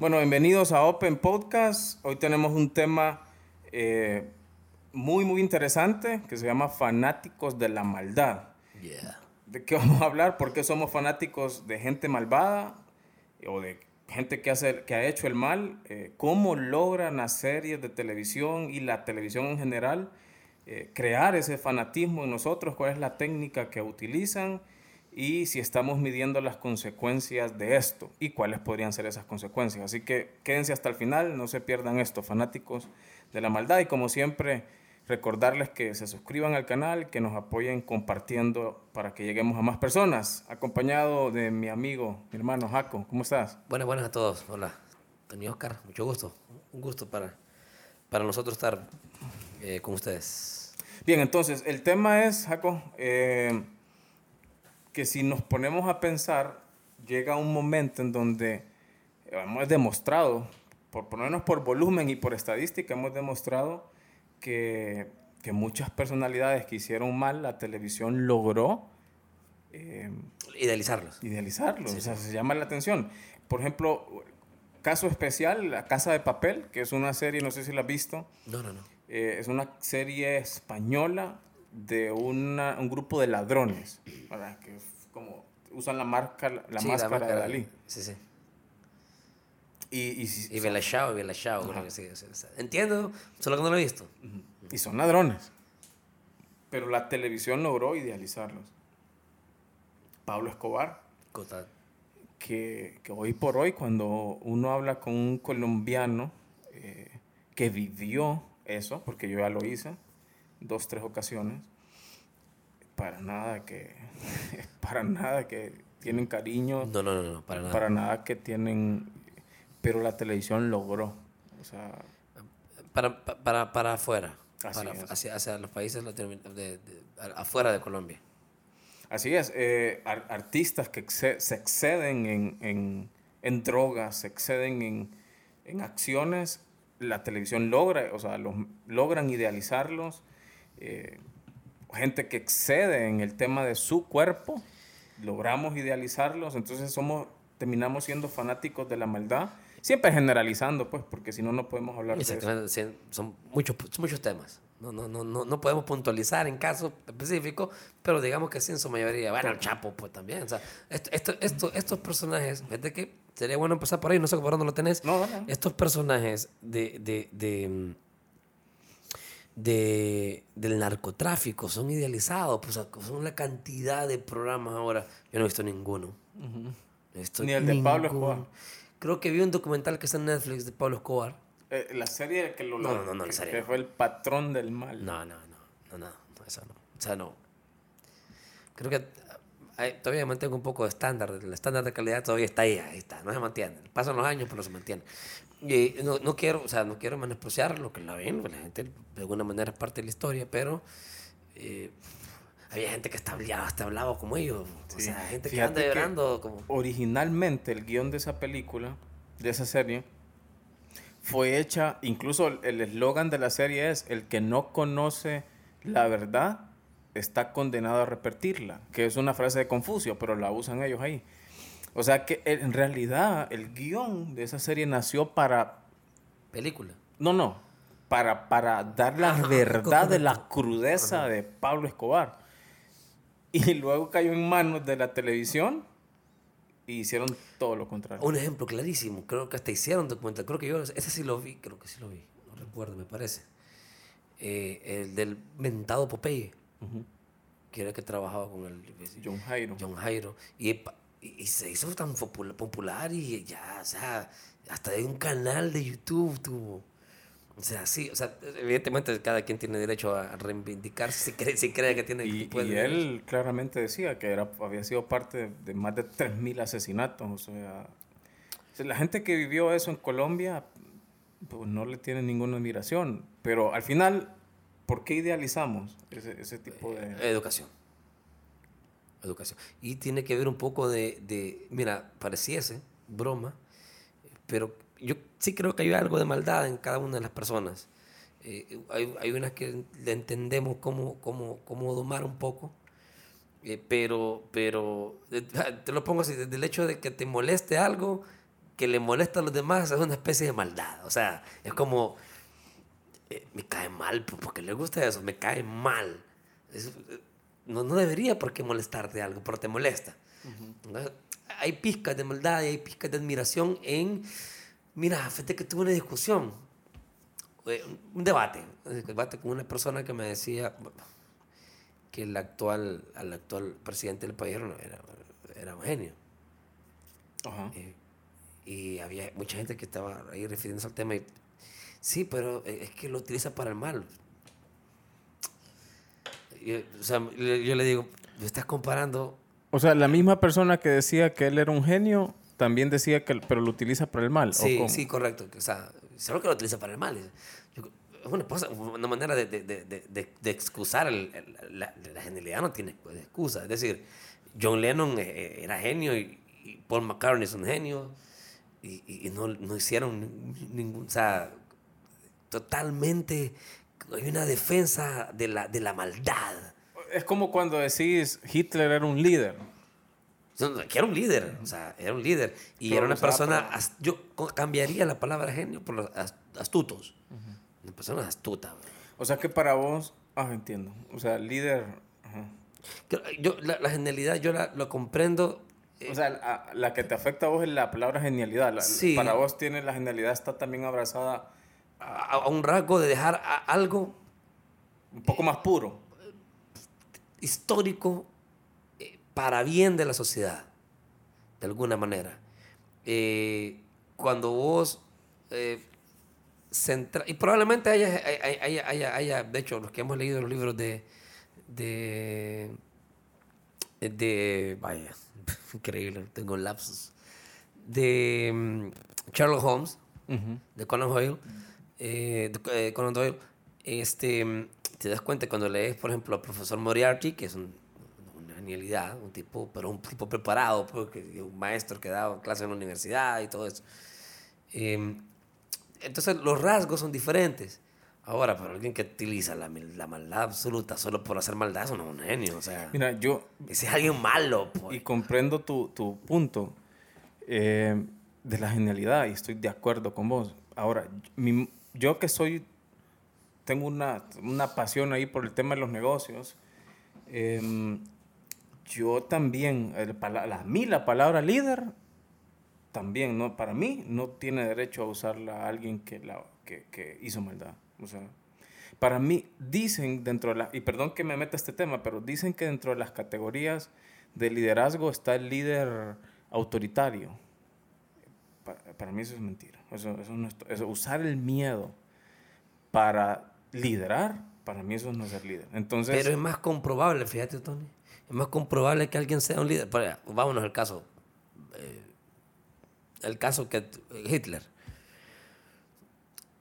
Bueno, bienvenidos a Open Podcast. Hoy tenemos un tema eh, muy, muy interesante que se llama Fanáticos de la Maldad. ¿De qué vamos a hablar? ¿Por qué somos fanáticos de gente malvada o de gente que, hace, que ha hecho el mal? Eh, ¿Cómo logran las series de televisión y la televisión en general eh, crear ese fanatismo en nosotros? ¿Cuál es la técnica que utilizan? Y si estamos midiendo las consecuencias de esto y cuáles podrían ser esas consecuencias. Así que quédense hasta el final, no se pierdan esto, fanáticos de la maldad y como siempre recordarles que se suscriban al canal, que nos apoyen compartiendo para que lleguemos a más personas, acompañado de mi amigo, mi hermano Jaco. ¿Cómo estás? Buenas, buenas a todos. Hola, Tony Oscar, mucho gusto. Un gusto para, para nosotros estar eh, con ustedes. Bien, entonces el tema es, Jaco, eh, que si nos ponemos a pensar, llega un momento en donde hemos demostrado, por ponernos por volumen y por estadística, hemos demostrado que, que muchas personalidades que hicieron mal, la televisión logró... Eh, idealizarlos. Idealizarlos, o sea, se llama la atención. Por ejemplo, caso especial, La Casa de Papel, que es una serie, no sé si la has visto. No, no, no. Eh, es una serie española de una, un grupo de ladrones, ¿verdad? que como usan la, marca, la máscara de Dalí. Sí, sí. Y, y, y, y Belachao, creo que sí, Entiendo, solo que no lo he visto. Y son ladrones. Pero la televisión logró idealizarlos. Pablo Escobar. Que, que, hoy por hoy, cuando uno habla con un colombiano eh, que vivió eso, porque yo ya lo hice, dos, tres ocasiones, para nada que, para nada que tienen cariño. No, no, no, para nada. Para nada que tienen, pero la televisión logró. O sea, para, para, para afuera, para, hacia, hacia, los países de, afuera de Colombia. Así es, eh, artistas que se exceden en, en, en, drogas, se exceden en, en acciones, la televisión logra, o sea, los, logran idealizarlos, eh, gente que excede en el tema de su cuerpo, logramos idealizarlos, entonces somos, terminamos siendo fanáticos de la maldad, siempre generalizando, pues, porque si no, no podemos hablar de eso. Son muchos, muchos temas. No, no, no, no, podemos puntualizar en casos específicos, pero digamos que sí en su mayoría. Bueno, el Chapo, pues también. O sea, esto, esto, estos personajes, fíjate que sería bueno empezar por ahí, no sé por dónde lo tenés. Estos personajes de, de, de de, del narcotráfico, son idealizados, pues son una cantidad de programas ahora. Yo no he visto ninguno. Ni el de Pablo Escobar. Creo que vi un documental que está en Netflix de Pablo Escobar. Eh, la serie que lo no, no, no, no, que, fue el patrón del mal. No, no, no, no, no, esa no. O sea, no. Creo que todavía mantengo un poco de estándar. El estándar de calidad todavía está ahí, ahí está, no se mantiene. Pasan los años, pero se mantiene. Y no, no, quiero, o sea, no quiero menospreciar lo que la ven, la gente de alguna manera es parte de la historia, pero eh, había gente que hasta hablaba, hasta hablaba como ellos, o sea, gente que anda llorando. Como... Originalmente el guion de esa película, de esa serie, fue hecha, incluso el eslogan de la serie es, el que no conoce la verdad está condenado a repetirla, que es una frase de Confucio, pero la usan ellos ahí. O sea que en realidad el guion de esa serie nació para... Película. No, no. Para, para dar la verdad de la crudeza de Pablo Escobar. Y luego cayó en manos de la televisión y hicieron todo lo contrario. Un ejemplo clarísimo. Creo que hasta hicieron documental. Creo que yo, ese sí lo vi. Creo que sí lo vi. No recuerdo, me parece. Eh, el del mentado Popeye. Que era que trabajaba con el... John Jairo. John Jairo. Y y, se hizo tan popular y ya, o sea, hasta de un canal de YouTube tuvo. O sea, sí, o sea, evidentemente cada quien tiene derecho a reivindicarse si cree, si cree que tiene... Y, y él claramente decía que era, había sido parte de, más de 3.000 asesinatos, o sea, la gente que vivió eso en Colombia, pues no le tiene ninguna admiración, pero al final, ¿por qué idealizamos ese, ese tipo de... Educación educación. Y tiene que ver un poco de, de, mira, pareciese broma, pero yo sí creo que hay algo de maldad en cada una de las personas. Eh, hay, hay, unas que le entendemos cómo, cómo, cómo domar un poco, eh, pero, pero te lo pongo así, desde el hecho de que te moleste algo, que le molesta a los demás es una especie de maldad. O sea, es como, eh, me cae mal, pues, porque le gusta eso, me cae mal. Eh, no, no debería por qué molestarte algo, pero te molesta. Hay pizcas de maldad y hay pizcas de admiración en, mira, fíjate que tuve una discusión, eh, un debate, un debate con una persona que me decía que el actual, el actual presidente del país era, era un genio. y había mucha gente que estaba ahí refiriéndose al tema y sí, pero es que lo utiliza para el mal o sea, yo le digo, ¿me estás comparando? O sea, la misma persona que decía que él era un genio, también decía que, pero lo utiliza para el mal. Sí, sí, correcto. O sea, solo que lo utiliza para el mal. Es una, una manera de, de, de, de excusar la, la, genialidad, no tiene excusa. Es decir, John Lennon eh, eh, era genio y, Paul McCartney es un genio y, y no, no, hicieron ningún, o sea, totalmente hay una defensa de la, de la maldad. Es como cuando decís Hitler era un líder. Que era un líder, o sea, era un líder. Y era una persona, yo cambiaría la palabra genio por los astutos. Una persona astuta. O sea que para vos, ah, entiendo. O sea, líder. Yo, la, genialidad yo la, lo comprendo. Eh, o sea, la, que te afecta a vos es la palabra genialidad. sí. Para vos tiene la genialidad, está también abrazada a, un rasgo de dejar algo un poco más puro, histórico, eh, para bien de la sociedad, de alguna manera. Eh, cuando vos eh, y probablemente haya, haya, haya, de hecho, los que hemos leído los libros de, de, de vaya, increíble, tengo lapsos, de um, Sherlock Holmes, de Conan Doyle, eh, eh, Conan Doyle, este, te das cuenta cuando lees, por ejemplo, al profesor Moriarty, que es una genialidad, un tipo, pero un tipo preparado, porque un maestro que daba clases en la universidad y todo eso. Em, entonces, los rasgos son diferentes. Ahora, para alguien que utiliza la, la, maldad absoluta solo por hacer maldad, eso no es un genio. O sea, Mira, yo. Ese es alguien malo. Pues. Y comprendo tu, tu punto eh, de la genialidad y estoy de acuerdo con vos. Ahora, mi, yo que soy, tengo una, una, pasión ahí por el tema de los negocios, em, yo también, a mí la palabra líder, también, ¿no? Para mí no tiene derecho a usarla a alguien que, la, que, que hizo maldad. O sea, para mí dicen dentro de la, y perdón que me meta este tema, pero dicen que dentro de las categorías de liderazgo está el líder autoritario. Para, mí eso es mentira. Eso, eso, usar el miedo para liderar, para mí eso no es ser líder. Entonces, Pero es más comprobable, fíjate, Tony. Es más comprobable que alguien sea un líder. vámonos al caso. Eh, el caso que Hitler.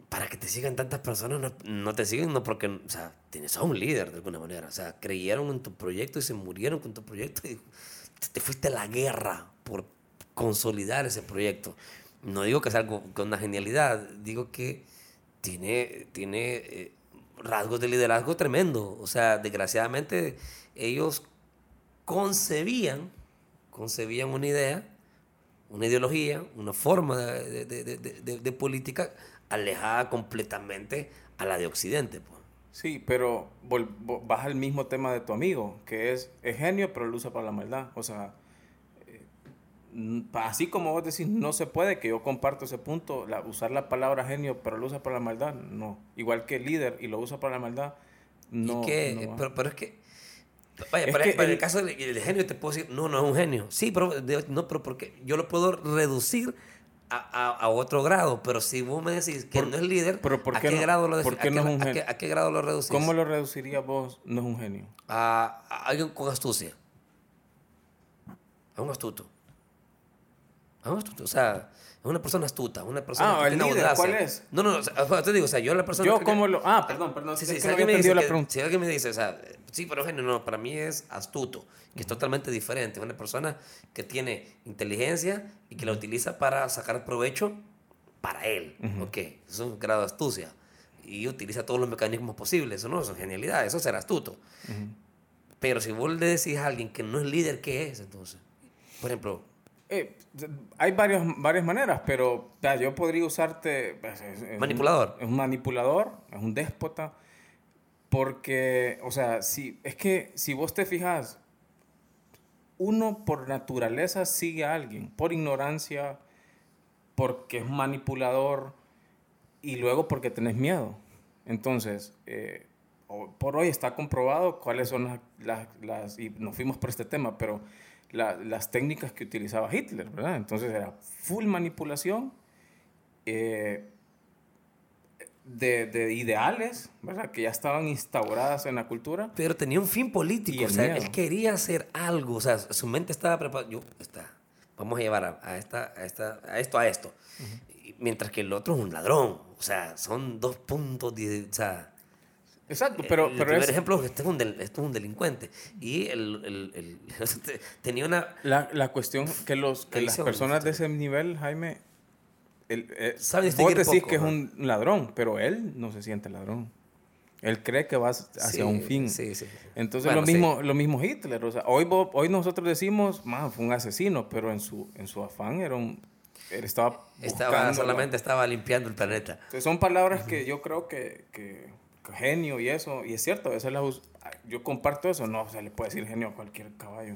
Para que te sigan tantas personas, no, te siguen no porque, o sea, tienes a un líder de alguna manera. O sea, creyeron en tu proyecto y se murieron con tu proyecto y te fuiste a la guerra por consolidar ese proyecto. No digo que sea algo con una genialidad, digo que tiene, tiene eh, rasgos de liderazgo tremendo. O sea, desgraciadamente ellos concebían, concebían una idea, una ideología, una forma de, de, de, de política alejada completamente a la de Occidente. Pues. Sí, pero vas al mismo tema de tu amigo, que es, es genio, pero lo usa para la maldad. O sea, así como vos decís, no se puede, que yo comparto ese punto, la, usar la palabra genio, pero lo usa para la maldad, no. Igual que líder y lo usa para la maldad, no. pero, pero, es que, vaya, para, el, caso del, genio te puedo decir, no, no es un genio. Sí, pero, no, pero porque yo lo puedo reducir a, a, otro grado, pero si vos me decís que no es líder, pero ¿a, qué grado lo ¿por qué no es un genio? ¿a, qué, grado lo reducís? ¿Cómo lo reducirías vos? No es un genio. A, alguien con astucia. A un astuto. O sea, es una persona astuta, una persona ah, que el líder, ¿cuál es? No, no, o te digo, o sea, yo la persona Yo como lo... Ah, perdón, perdón. Sí, sí, si, alguien me dice la pregunta. si alguien me dice, o sea, sí, pero genio, no, para mí es astuto, que es totalmente diferente. Una persona que tiene inteligencia y que la utiliza para sacar provecho para él, ¿ok? Eso es un grado de astucia. Y utiliza todos los mecanismos posibles, eso no, eso es genialidad, eso será astuto. Pero si vos le decís a alguien que no es líder, ¿qué es entonces? Por ejemplo, Eh, hay varias, varias maneras, pero yo podría usarte... Pues, manipulador. es un manipulador, es un déspota, porque, o sea, si, es que si vos te fijas, uno por naturaleza sigue a alguien, por ignorancia, porque es manipulador y luego porque tenés miedo. Entonces, eh, por hoy está comprobado cuáles son las, las, y nos fuimos por este tema, pero las técnicas que utilizaba Hitler, ¿verdad? Entonces era full manipulación eh, de, de, ideales, ¿verdad? Que ya estaban instauradas en la cultura. Pero tenía un fin político, o sea, él quería hacer algo, o sea, su mente estaba preparada, yo, está, vamos a llevar a, esta, a, esta, a esto, a esto. Mientras que el otro es un ladrón, o sea, son dos puntos, de, o sea, Exacto, pero... El, pero primer ejemplo, este es, un del, este es un delincuente. Y el, el, tenía una... La, la, cuestión que, los, que las personas de ese nivel, Jaime, el, eh, vos decís que es un ladrón, pero él no se siente ladrón. Él cree que va hacia un fin. Sí, sí. Entonces lo, mismo, lo mismo Hitler. O sea, hoy, hoy nosotros decimos, man, fue un asesino, pero en su, en su afán era un... Él estaba... Estaba, solamente estaba limpiando el planeta. Entonces son palabras que yo creo que, que genio y eso, y es cierto, eso la yo comparto eso, no se le puede decir genio a cualquier caballo.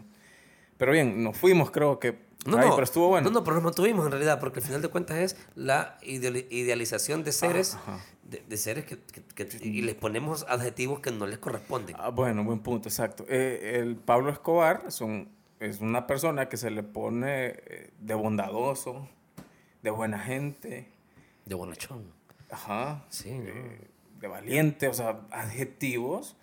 Pero bien, nos fuimos, creo que. No, no, pero estuvo bueno. No, no, pero nos mantuvimos en realidad, porque al final de cuentas es la idealización de seres, De, seres que, y les ponemos adjetivos que no les corresponden. Ah, bueno, buen punto, exacto. Eh, el Pablo Escobar son, es una persona que se le pone eh, de bondadoso, de buena gente. De bonachón. Ajá. Sí. Eh, de valiente, o sea, adjetivos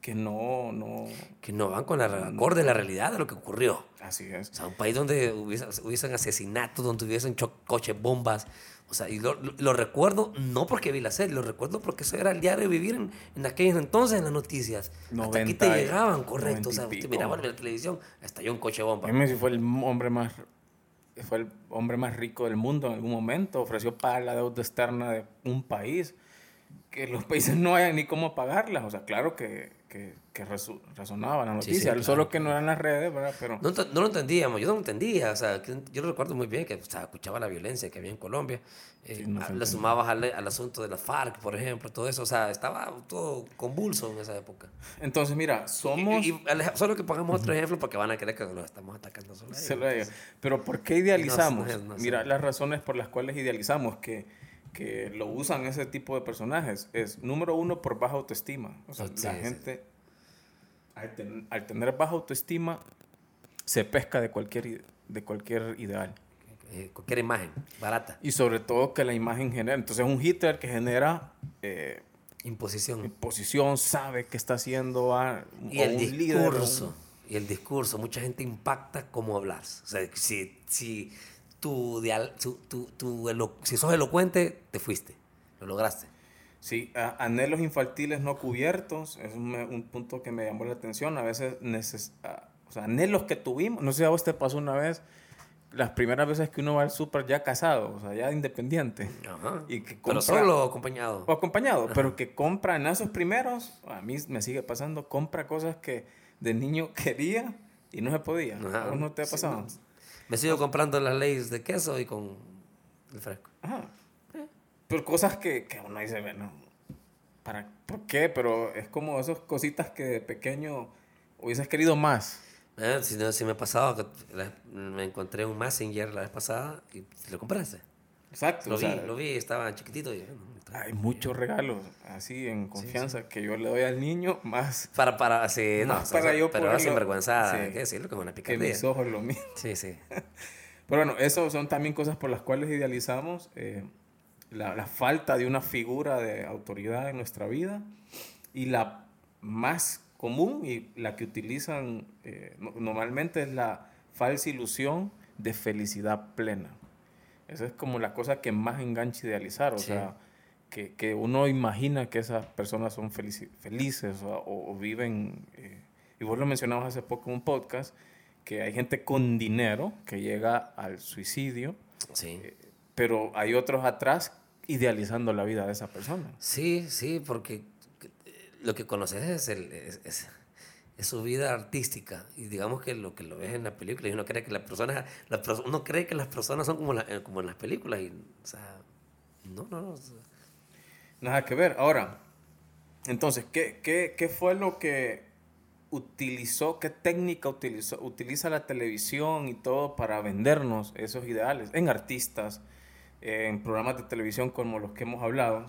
que no, no... Que no van con la acorde de la realidad de lo que ocurrió. Así es. O sea, un país donde hubiesen, hubiesen asesinatos, donde hubiesen coches bombas. O sea, y lo, lo, recuerdo no porque vi la serie, lo recuerdo porque eso era el diario vivir en, en aquellos entonces en las noticias. hasta aquí te llegaban, correcto. O sea, usted miraba en la televisión, estalló un coche bomba. Dime si fue el hombre más fue el hombre más rico del mundo en algún momento, ofreció pagar la deuda externa de un país que los países no hayan ni cómo pagarlas. O sea, claro que, que, que resonaba la noticia, solo que no eran las redes, ¿verdad? Pero... No, no, lo entendíamos, yo no lo entendía. O sea, yo lo recuerdo muy bien, que o sea, escuchaba la violencia que había en Colombia. Eh, le sumabas al, al, asunto de la FARC, por ejemplo, todo eso. O sea, estaba todo convulso en esa época. Entonces, mira, somos... Y, solo que pongamos otro ejemplo porque van a creer que los estamos atacando solo Pero ¿por qué idealizamos? mira, las razones por las cuales idealizamos que que lo usan ese tipo de personajes es, número uno, por baja autoestima. O sea, la gente, al, tener baja autoestima, se pesca de cualquier, de cualquier ideal. Eh, cualquier imagen, barata. Y sobre todo que la imagen genera. Entonces, un Hitler que genera. Eh, imposición. Imposición, sabe que está haciendo a, y el discurso, Y el discurso, mucha gente impacta cómo hablas. O sea, si, si tu, tu, tu, si sos elocuente, te fuiste, lo lograste. Sí, anhelos infantiles no cubiertos, es un, punto que me llamó la atención. A veces, neces o sea, anhelos que tuvimos, no sé si a vos te pasó una vez, las primeras veces que uno va al súper ya casado, o sea, ya independiente. Y que compra, pero solo acompañado. O acompañado, pero que compra en esos primeros, a mí me sigue pasando, compra cosas que de niño quería y no se podía. ¿A vos no te ha pasado? Me sigo comprando las leyes de queso y con el fresco. Ajá. Pero cosas que, que uno dice, bueno, ¿para, ¿por qué? Pero es como esas cositas que de pequeño hubieses querido más. Eh, si, no, si me ha pasado que me encontré un Messenger la vez pasada y lo compraste. Exacto. Lo vi, lo vi, estaba chiquitito. Y, hay muchos regalos así en confianza que yo le doy al niño más. Para, para, sí, no, para yo pero sinvergüenza, sí, que decirlo, como una picardía. Que mis ojos lo mismo. Sí, sí. pero bueno, eso son también cosas por las cuales idealizamos eh, la, la, falta de una figura de autoridad en nuestra vida y la más común y la que utilizan eh, normalmente es la falsa ilusión de felicidad plena. Esa es como la cosa que más engancha idealizar, o sea que, que, uno imagina que esas personas son felices o, viven, eh, y vos lo mencionabas hace poco en un podcast, que hay gente con dinero que llega al suicidio, sí. Eh, pero hay otros atrás idealizando la vida de esa persona. Sí, sí, porque lo que conoces es, el, es, es su vida artística. Y digamos que lo que lo ves en la película, y uno cree que las personas, uno cree que las personas son como, la, eh, como en las películas. Y, o sea, no, no, no. Nada que ver. Ahora, entonces, ¿qué, qué, qué fue lo que utilizó, qué técnica utilizó, utiliza la televisión y todo para vendernos esos ideales en artistas, en programas de televisión como los que hemos hablado?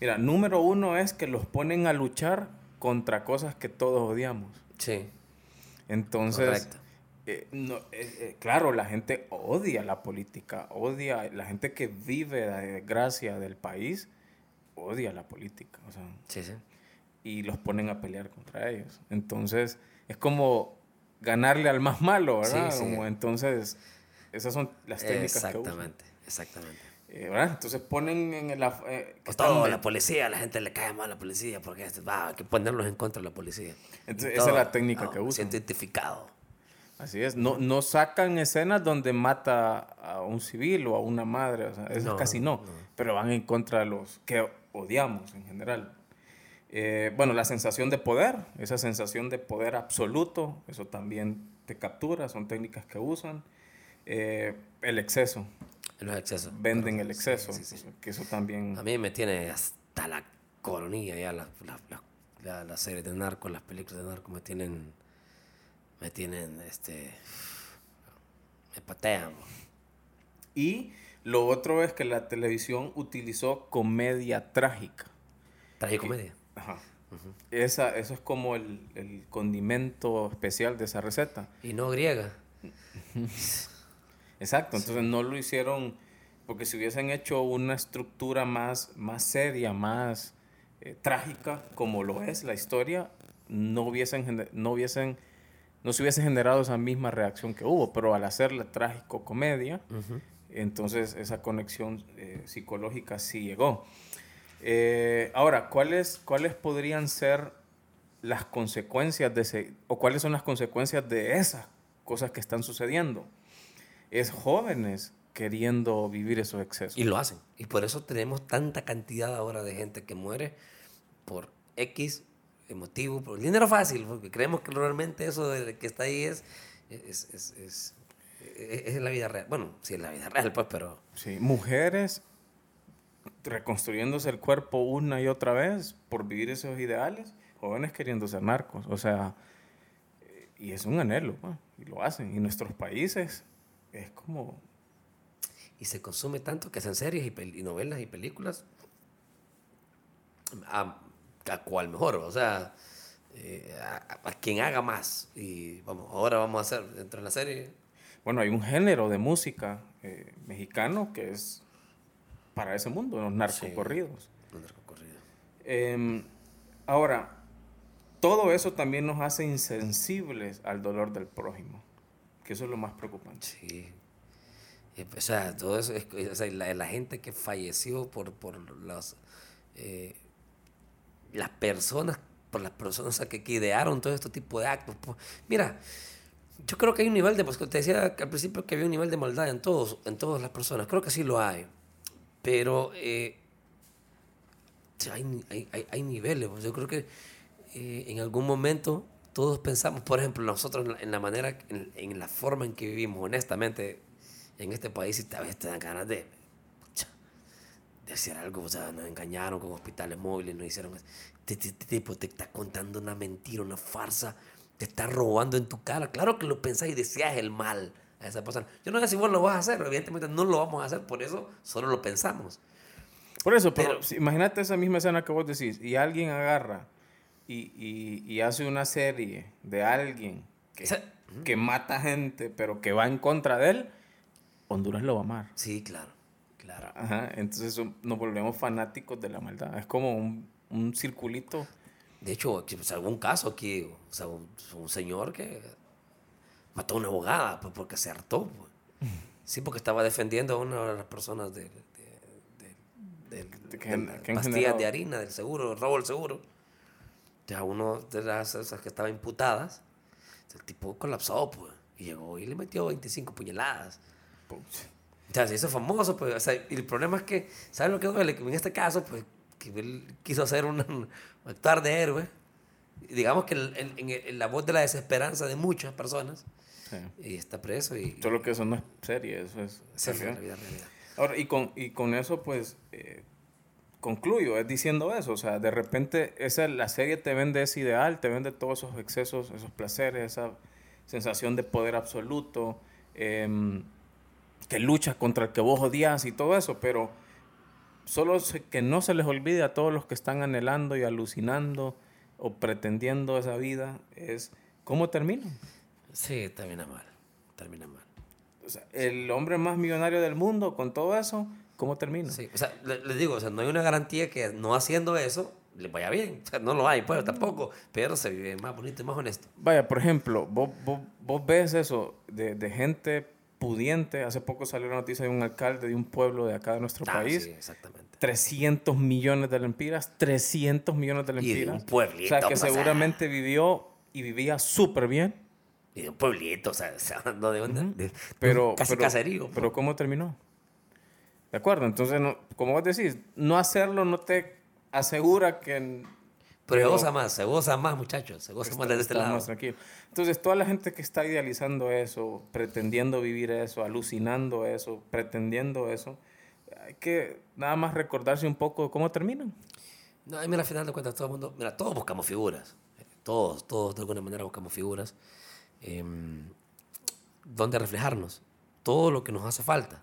Mira, número uno es que los ponen a luchar contra cosas que todos odiamos. Sí. Entonces, eh, no, eh, eh, claro, la gente odia la política, odia, la gente que vive la desgracia del país, odia la política. O sea, sí, sí. Y los ponen a pelear contra ellos. Entonces, es como ganarle al más malo, ¿verdad? Sí, Como, entonces, esas son las técnicas que usan. Exactamente, exactamente. Eh, Entonces ponen en el... Eh, pues todo, la policía, la gente le cae mal a la policía porque este, va, hay que ponerlos en contra de la policía. Entonces, esa es la técnica que usan. identificado. Así es, no, no sacan escenas donde mata a un civil o a una madre, o sea, eso casi no, pero van en contra de los que odiamos en general. Eh, bueno, la sensación de poder, esa sensación de poder absoluto, eso también te captura, son técnicas que usan. Eh, el exceso, los excesos. Venden el exceso, que eso también... A mí me tiene hasta la coronilla ya la, la, la, serie de narcos, las películas de narcos me tienen... Me tienen, este... Me patean. Y lo otro es que la televisión utilizó comedia trágica. Tragicomedia. Ajá. Esa, eso es como el, el, condimento especial de esa receta. Y no griega. Exacto, entonces no lo hicieron porque si hubiesen hecho una estructura más, más seria, más eh, trágica, como lo es la historia, no hubiesen, no hubiesen, no se hubiese generado esa misma reacción que hubo, pero al hacer la trágico comedia, entonces esa conexión eh, psicológica sí llegó. Eh, ahora, ¿cuáles, ¿cuáles podrían ser las consecuencias de ese, o cuáles son las consecuencias de esas cosas que están sucediendo? es jóvenes queriendo vivir esos excesos. Y lo hacen. Y por eso tenemos tanta cantidad ahora de gente que muere por X motivo, por dinero fácil, porque creemos que realmente eso de que está ahí es, es, es, es la vida real. Bueno, sí es la vida real, pues, pero... Sí, mujeres reconstruyéndose el cuerpo una y otra vez por vivir esos ideales, jóvenes queriendo ser narcos, o sea, y es un anhelo, pues, y lo hacen. Y nuestros países es como... Y se consume tanto que hacen series y, novelas y películas a, a cual mejor, o sea, eh, a, quien haga más. Y vamos, ahora vamos a hacer dentro de la serie. Bueno, hay un género de música eh, mexicano que es para ese mundo, los narcocorridos. los narcocorridos. Em, ahora, todo eso también nos hace insensibles al dolor del prójimo que eso es lo más preocupante. Sí. O sea, todo eso, es, o sea, la, gente que falleció por, por las, eh, las personas, por las personas que, que, idearon todo este tipo de actos. Pues, mira, yo creo que hay un nivel de, pues te decía al principio que había un nivel de maldad en todos, en todas las personas, creo que sí lo hay, pero eh, hay, hay, hay, niveles, pues, yo creo que eh, en algún momento todos pensamos, por ejemplo, nosotros en la manera, en, la forma en que vivimos, honestamente, en este país, y a veces te dan ganas de, de hacer algo, o sea, nos engañaron con hospitales móviles, nos hicieron, este, este, tipo te está contando una mentira, una farsa, te está robando en tu cara, claro que lo pensás y deseas el mal a esa persona. Yo no sé si vos lo vas a hacer, evidentemente no lo vamos a hacer, por eso solo lo pensamos. Por eso, pero, pero imagínate esa misma escena que vos decís, y alguien agarra y, y, hace una serie de alguien que, que mata gente, pero que va en contra de él, Honduras lo va a amar. Sí, claro, claro. Ajá, entonces nos volvemos fanáticos de la maldad. Es como un, un circulito. De hecho, pues, algún caso aquí, o sea, un, señor que mató a una abogada pues, porque se hartó. Pues. Sí, porque estaba defendiendo a una de las personas de, de, de, pastillas de harina, del seguro, el robo del seguro. Ya uno de las esas que estaban imputadas, el tipo colapsó, pues, y llegó y le metió 25 puñaladas. O sea, se hizo famoso, pues, o sea, y el problema es que, ¿sabes lo que duele? En este caso, pues, que él quiso hacer un, actuar de héroe, digamos que en, en la voz de la desesperanza de muchas personas, y está preso. Y, Solo que eso no es serie, eso es... Sí, la vida, Ahora, y con, y con eso, pues, eh, concluyo, es diciendo eso, o sea, de repente esa, la serie te vende ese ideal, te vende todos esos excesos, esos placeres, esa sensación de poder absoluto, em, que luchas contra el que vos odias y todo eso, pero solo que no se les olvide a todos los que están anhelando y alucinando o pretendiendo esa vida, es cómo termina. Sí, termina mal, termina mal. O sea, el hombre más millonario del mundo, con todo eso, ¿cómo termina? Sí, o sea, les digo, o sea, no hay una garantía que no haciendo eso le vaya bien. O sea, no lo hay, pues tampoco, pero se vive más bonito y más honesto. Vaya, por ejemplo, vos, vos, vos ves eso de, de, gente pudiente. Hace poco salió la noticia de un alcalde de un pueblo de acá de nuestro ah, país. Sí, exactamente. 300 millones de lempiras, 300 millones de lempiras. Y de un pueblito. O sea, que seguramente vivió y vivía súper bien y de un pueblito, o sea, hablando de, de, pero, casi pero, caserío. Pero ¿cómo terminó? ¿De acuerdo? Entonces, no, como vos decís, no hacerlo no te asegura que... Pero se goza más, se goza más, muchachos, se goza más desde este lado. Más tranquilo. Entonces, toda la gente que está idealizando eso, pretendiendo vivir eso, alucinando eso, pretendiendo eso, hay que nada más recordarse un poco cómo terminan. No, mira, al final de cuentas, todo el mundo, mira, todos buscamos figuras. Todos, todos de alguna manera buscamos figuras eh, donde reflejarnos. Todo lo que nos hace falta,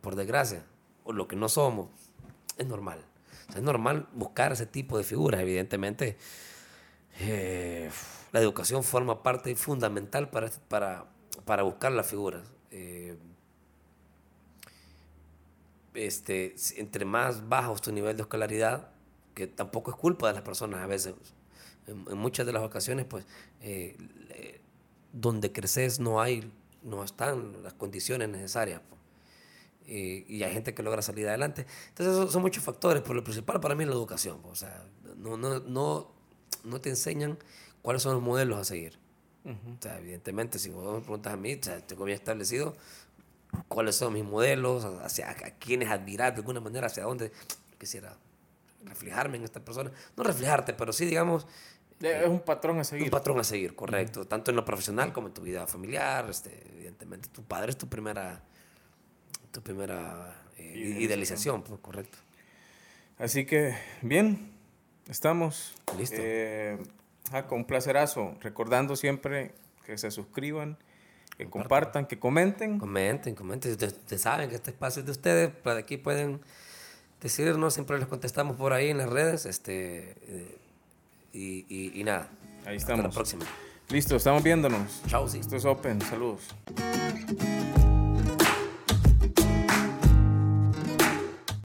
por desgracia, o lo que no somos, es normal. Es normal buscar ese tipo de figuras, evidentemente. Eh, la educación forma parte fundamental para, para, para buscar las figuras. Eh, este, entre más bajo tu nivel de escolaridad, que tampoco es culpa de las personas a veces, en, muchas de las ocasiones, pues eh, donde creces no hay, no están las condiciones necesarias. Y hay gente que logra salir adelante. Entonces, son muchos factores, pero lo principal para mí es la educación. O sea, no, no, no, no te enseñan cuáles son los modelos a seguir. o sea, evidentemente, si vos me preguntas a mí, o sea, tengo bien establecido cuáles son mis modelos, hacia a quienes admirar de alguna manera, hacia dónde quisiera reflejarme en esta persona. No reflejarte, pero sí, digamos, es un patrón a seguir. Un patrón a seguir, correcto. Tanto en lo profesional como en tu vida familiar. Este, evidentemente, tu padre es tu primera, tu primera eh, idealización, pues, correcto. Así que, bien, estamos. Listo. Eh, con un placerazo. Recordando siempre que se suscriban, que compartan, que comenten. Comenten, comenten. Ustedes, saben que este espacio es de ustedes. Para aquí pueden decirnos, siempre les contestamos por ahí en las redes. Este. Eh, y, y, nada. Ahí estamos. Hasta la próxima. Listo, estamos viéndonos. Chao, sí. Esto es Open. Saludos.